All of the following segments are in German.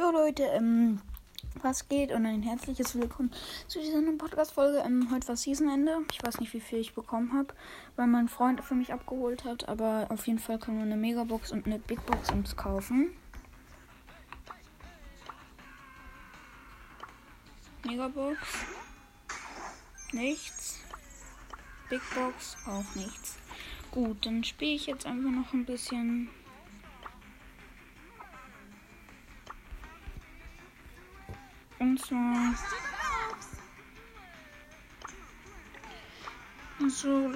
Jo Leute, ähm, was geht und ein herzliches Willkommen zu dieser neuen Podcast-Folge. Ähm, heute war Seasonende. Ich weiß nicht, wie viel ich bekommen habe, weil mein Freund für mich abgeholt hat, aber auf jeden Fall kann man eine Megabox und eine Big Box uns kaufen. Megabox. Nichts. Big Box auch nichts. Gut, dann spiele ich jetzt einfach noch ein bisschen. Und zwar so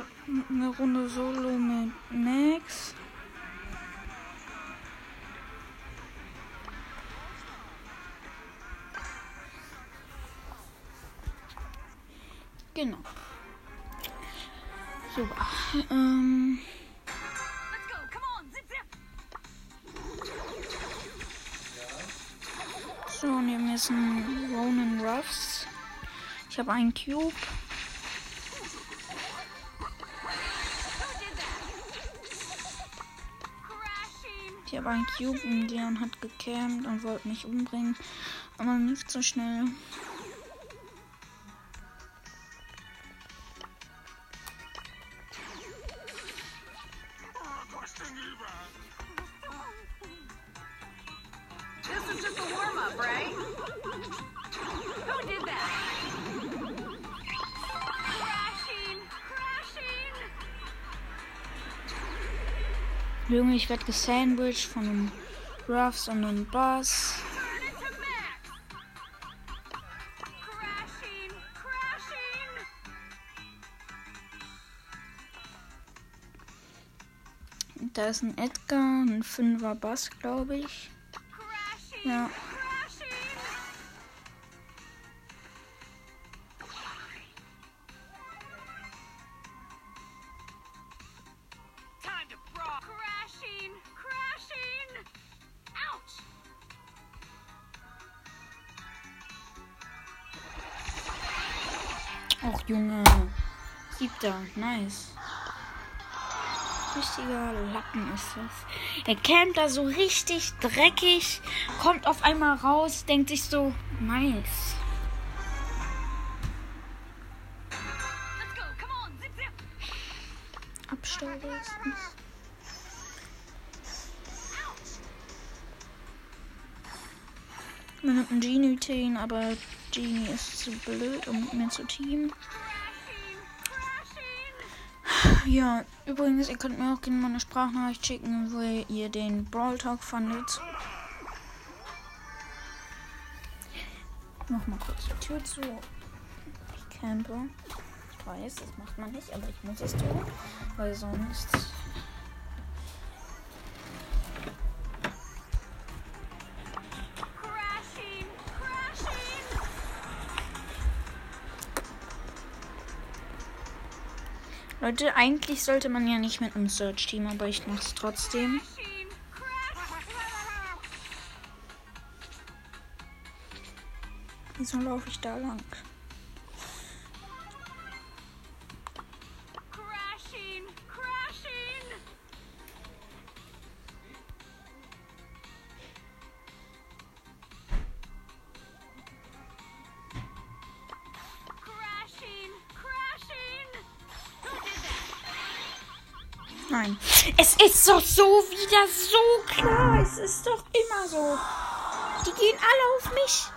eine Runde Solo mit Max. Genau. Super. Ähm. So, neben mir ist ein Ronan Ruffs. Ich habe einen Cube. Ich habe einen Cube und Leon hat gecampt und wollte mich umbringen. Aber nicht so schnell. Ich werde gesandwiched von einem Ruffs und einem Boss. Da ist ein Edgar, ein Fünfer Bass, glaube ich. Ja. Siebter, nice. Richtiger Lappen ist das. Er campt da so richtig dreckig, kommt auf einmal raus, denkt sich so, nice. Das. Man nimmt einen Genie Teen, aber Genie ist zu blöd, um mit mir zu teamen. Crashing. Ja, übrigens, ihr könnt mir auch gerne mal eine Sprachnachricht schicken, wo ihr den Brawl Talk fandet. Mach mal kurz die Tür zu. Ich campe. Ich weiß, das macht man nicht, aber ich muss es tun, weil sonst. Leute, eigentlich sollte man ja nicht mit einem Search Team, aber ich mach's trotzdem. Wieso laufe ich da lang? Nein. Es ist doch so wieder so klar. Es ist doch immer so. Die gehen alle auf mich.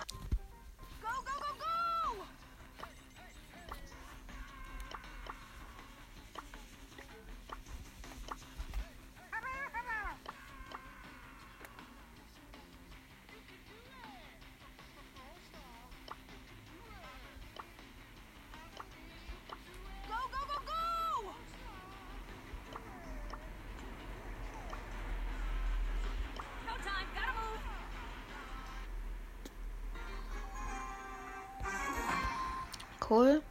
Cool.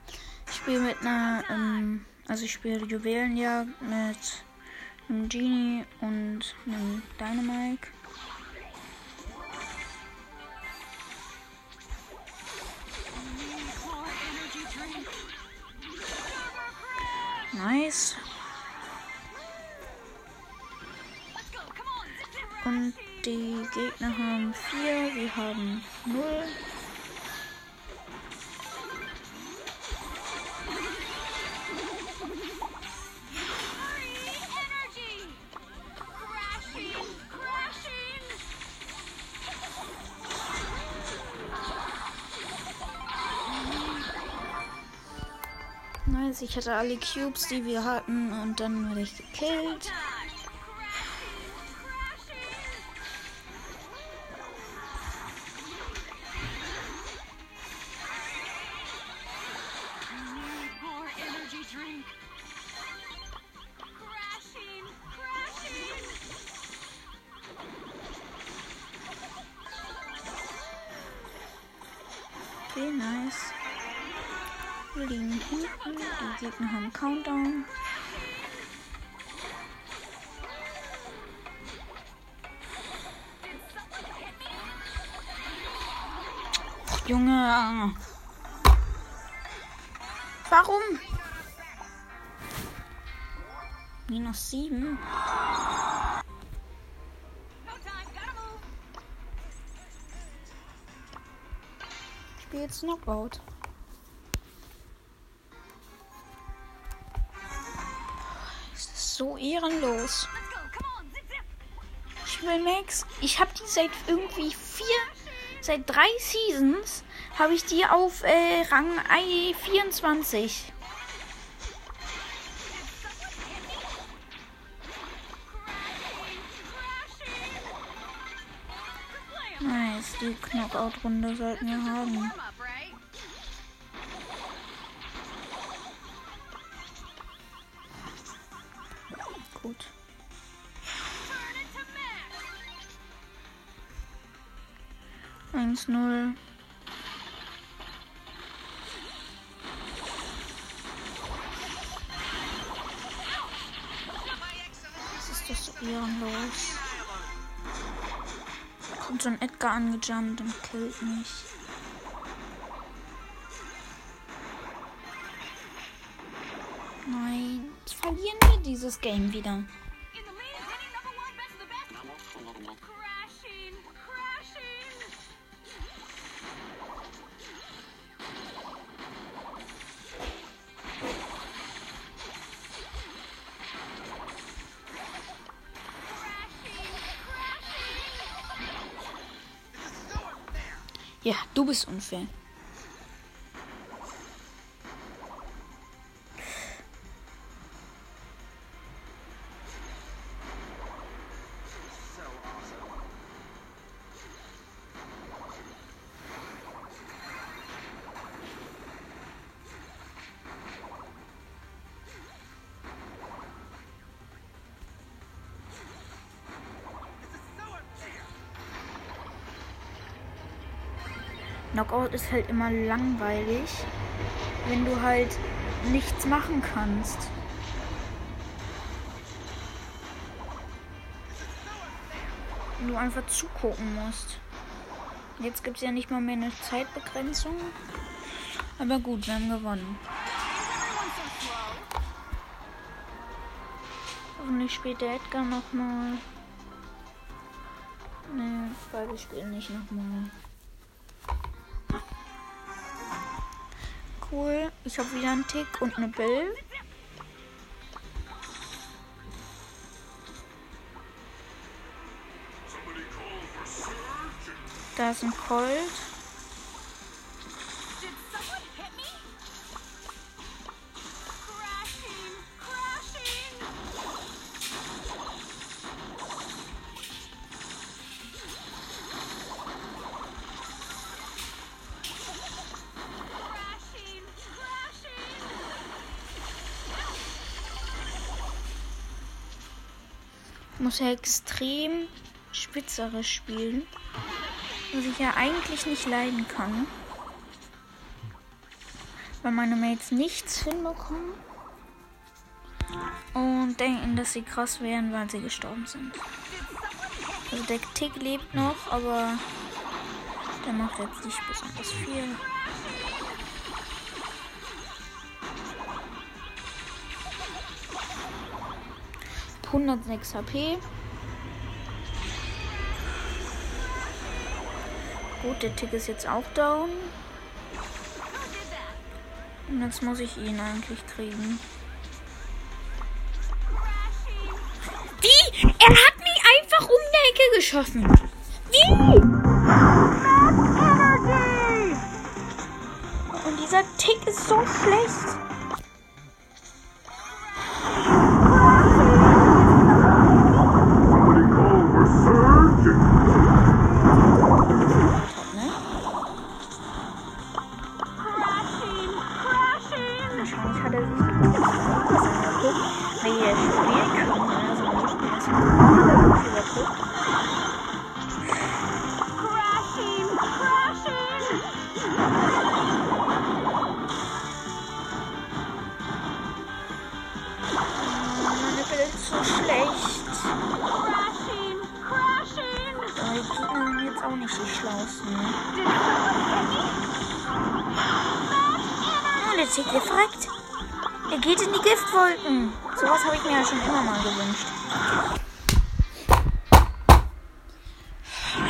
Ich spiele mit einer, ähm, also ich spiele Juwelenjagd mit einem Genie und einem Dynamite. Nice. Und Die Gegner haben 4, wir haben 0. Nice, ich hatte alle Cubes, die wir hatten und dann wurde ich gekillt. Dodge! Crashing! Wir liegen hinten, die Gegner haben Countdown. Junge. Warum? Minus sieben. Ich spiele jetzt Knockout. So ehrenlos. Ich will Max. Ich habe die seit irgendwie vier, seit drei Seasons habe ich die auf äh, Rang I 24. Nice, die Knockout-Runde sollten wir haben. 1-0. Was ist das so ehrenlos? Kommt so ein Edgar angejumpt und killt mich. Nein, verlieren wir dieses Game wieder. Ja, du bist unfair. Knockout ist halt immer langweilig, wenn du halt nichts machen kannst. Wenn du einfach zugucken musst. Jetzt gibt es ja nicht mal mehr eine Zeitbegrenzung. Aber gut, wir haben gewonnen. Hoffentlich spielt der Edgar nochmal. Ne, beide spielen nicht nochmal. Cool. Ich habe wieder einen Tick und eine Bill. Da ist ein Colt. Muss ja extrem spitzerisch spielen. Was ich ja eigentlich nicht leiden kann. Weil meine Mates nichts hinbekommen. Und denken, dass sie krass wären, weil sie gestorben sind. Also der Tick lebt noch, aber der macht jetzt nicht besonders viel. Hundertsechs HP. Gut, der Tick ist jetzt auch down. Und jetzt muss ich ihn eigentlich kriegen. Wie? Er hat mich einfach um die Ecke geschossen. Wie? Und dieser Tick ist so schlecht. Auch nicht die schlausten. Ne? Oh, der Tick, der fragt. Er geht in die Giftwolken. Sowas habe ich mir ja schon immer mal gewünscht.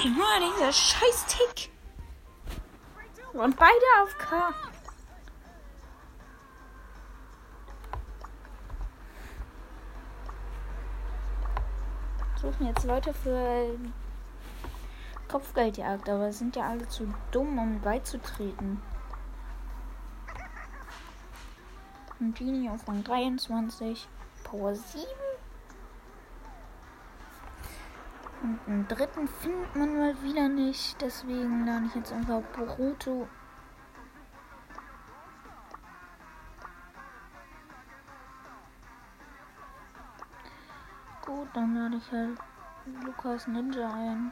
Junge, dieser scheiß Tick. Und beide auf K. Suchen jetzt Leute für Kopfgeldjagd, aber sind ja alle zu dumm, um beizutreten. Ein Genie auf Rang 23, Power 7. Und einen dritten findet man mal wieder nicht, deswegen lade ich jetzt einfach Boruto. Gut, dann lade ich halt Lukas Ninja ein.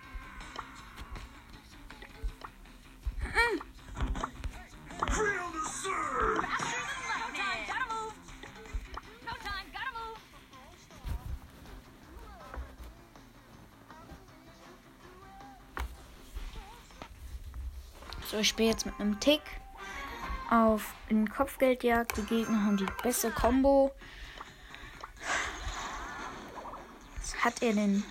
So, ich spiele jetzt mit einem Tick auf in Kopfgeldjagd. Die Gegner haben die beste Combo. Was hat er denn?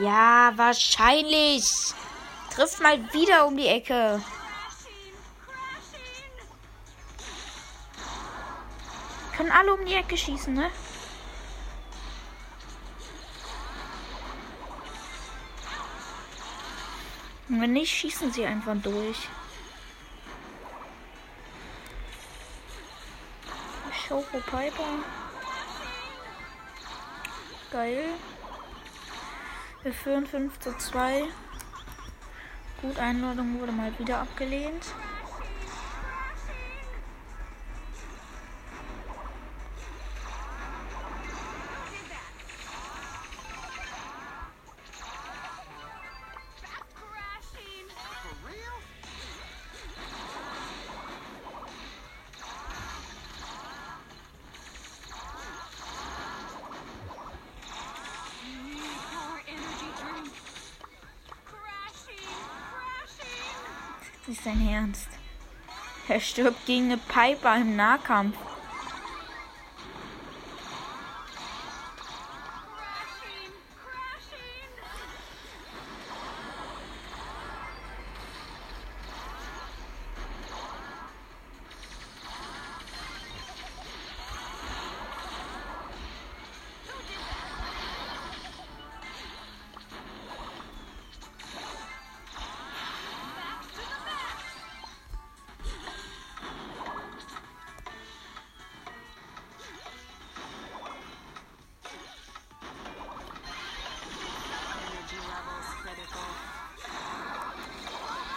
Ja, wahrscheinlich. Trifft mal wieder um die Ecke. Können alle um die Ecke schießen, ne? Und wenn nicht, schießen sie einfach durch. Shoko Piper. Geil. Wir führen 5 zu 2. Gut, Einladung wurde mal wieder abgelehnt. Ist dein Ernst. Er stirbt gegen eine Piper im Nahkampf.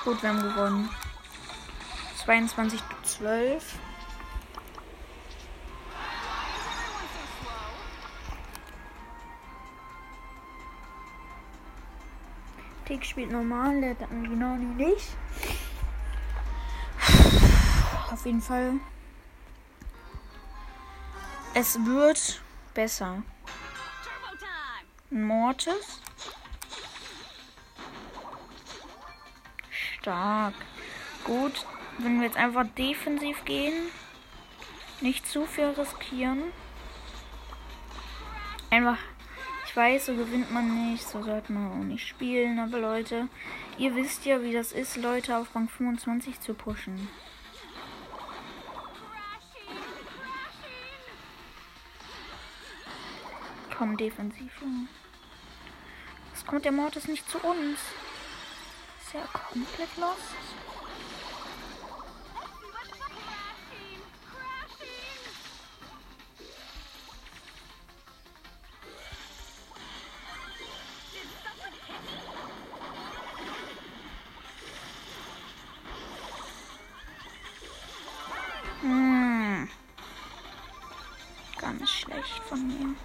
Gut, wir haben gewonnen. 22 zu 12. Tick spielt normal, der hat genau nicht. Auf jeden Fall. Es wird besser. Mortis. Stark. Gut. Wenn wir jetzt einfach defensiv gehen. Nicht zu viel riskieren. Einfach. Ich weiß, so gewinnt man nicht. So sollte man auch nicht spielen. Aber Leute, ihr wisst ja, wie das ist, Leute auf Rang 25 zu pushen. Komm, defensiv. Es kommt der Mortis nicht zu uns. Ist ja komplett me? Hm. Ganz schlecht von mir.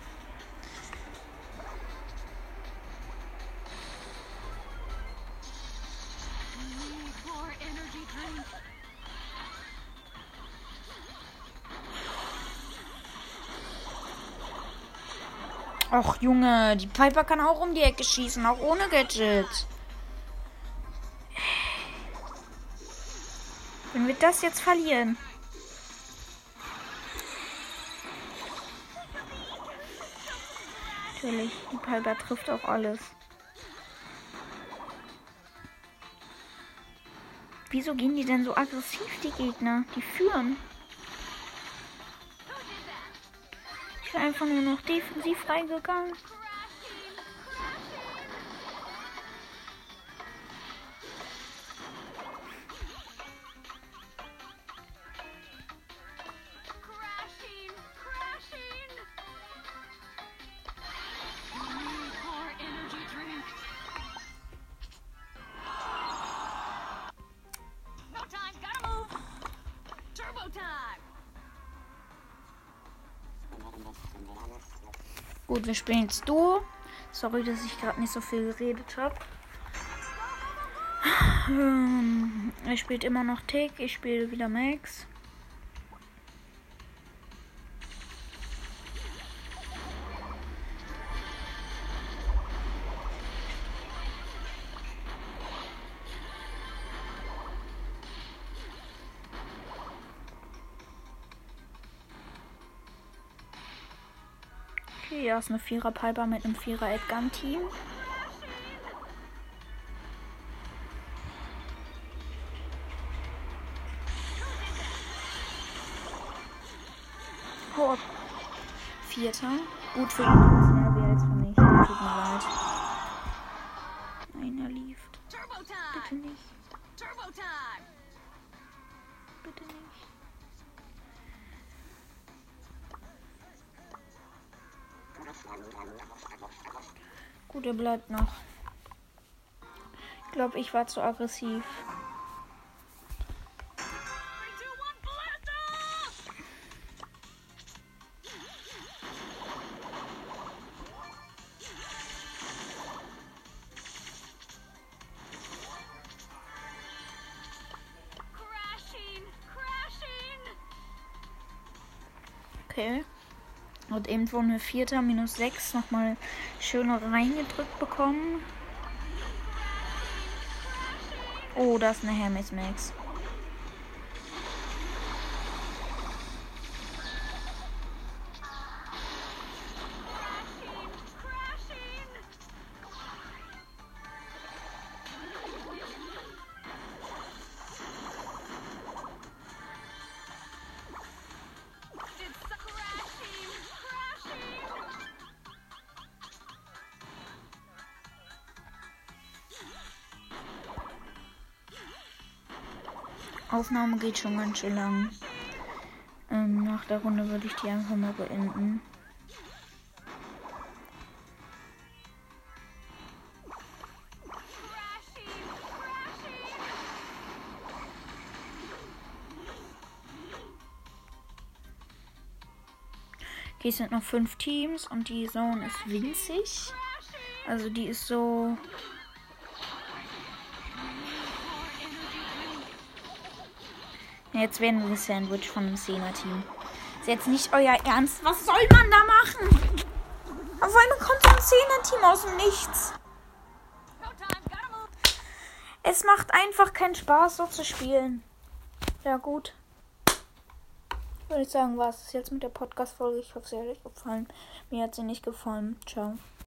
Och, Junge, die Piper kann auch um die Ecke schießen, auch ohne Gadget. Wenn wir das jetzt verlieren. Natürlich, die Piper trifft auch alles. Wieso gehen die denn so aggressiv, die Gegner? Die führen. Einfach nur noch defensiv reingegangen. Gut, wir spielen jetzt Duo. Sorry, dass ich gerade nicht so viel geredet habe. Ähm, Er spielt immer noch Tick, ich spiele wieder Max. Ja, ist eine Vierer Piper mit einem Vierer Edgar Team. Hau ab. Vierter. Gut für ihn ist mehr als für mich. Tut mir leid. Gut, er bleibt noch. Ich glaube, ich war zu aggressiv. Wir Vierter minus 6 nochmal schön reingedrückt bekommen. Oh, das ist eine Hermes Max. Aufnahme geht schon ganz schön lang. Ähm, nach der Runde würde ich die einfach mal beenden. Okay, es sind noch fünf Teams und die Zone ist winzig. Also die ist so Jetzt werden wir gesandwiched von dem Sena-Team. Ist jetzt nicht euer Ernst. Was soll man da machen? Auf einmal kommt so ein Sena-Team aus dem Nichts. Es macht einfach keinen Spaß, so zu spielen. Ja, gut. Würde ich sagen, war es jetzt mit der Podcast-Folge. Ich hoffe, sie hat euch gefallen. Mir hat sie nicht gefallen. Ciao.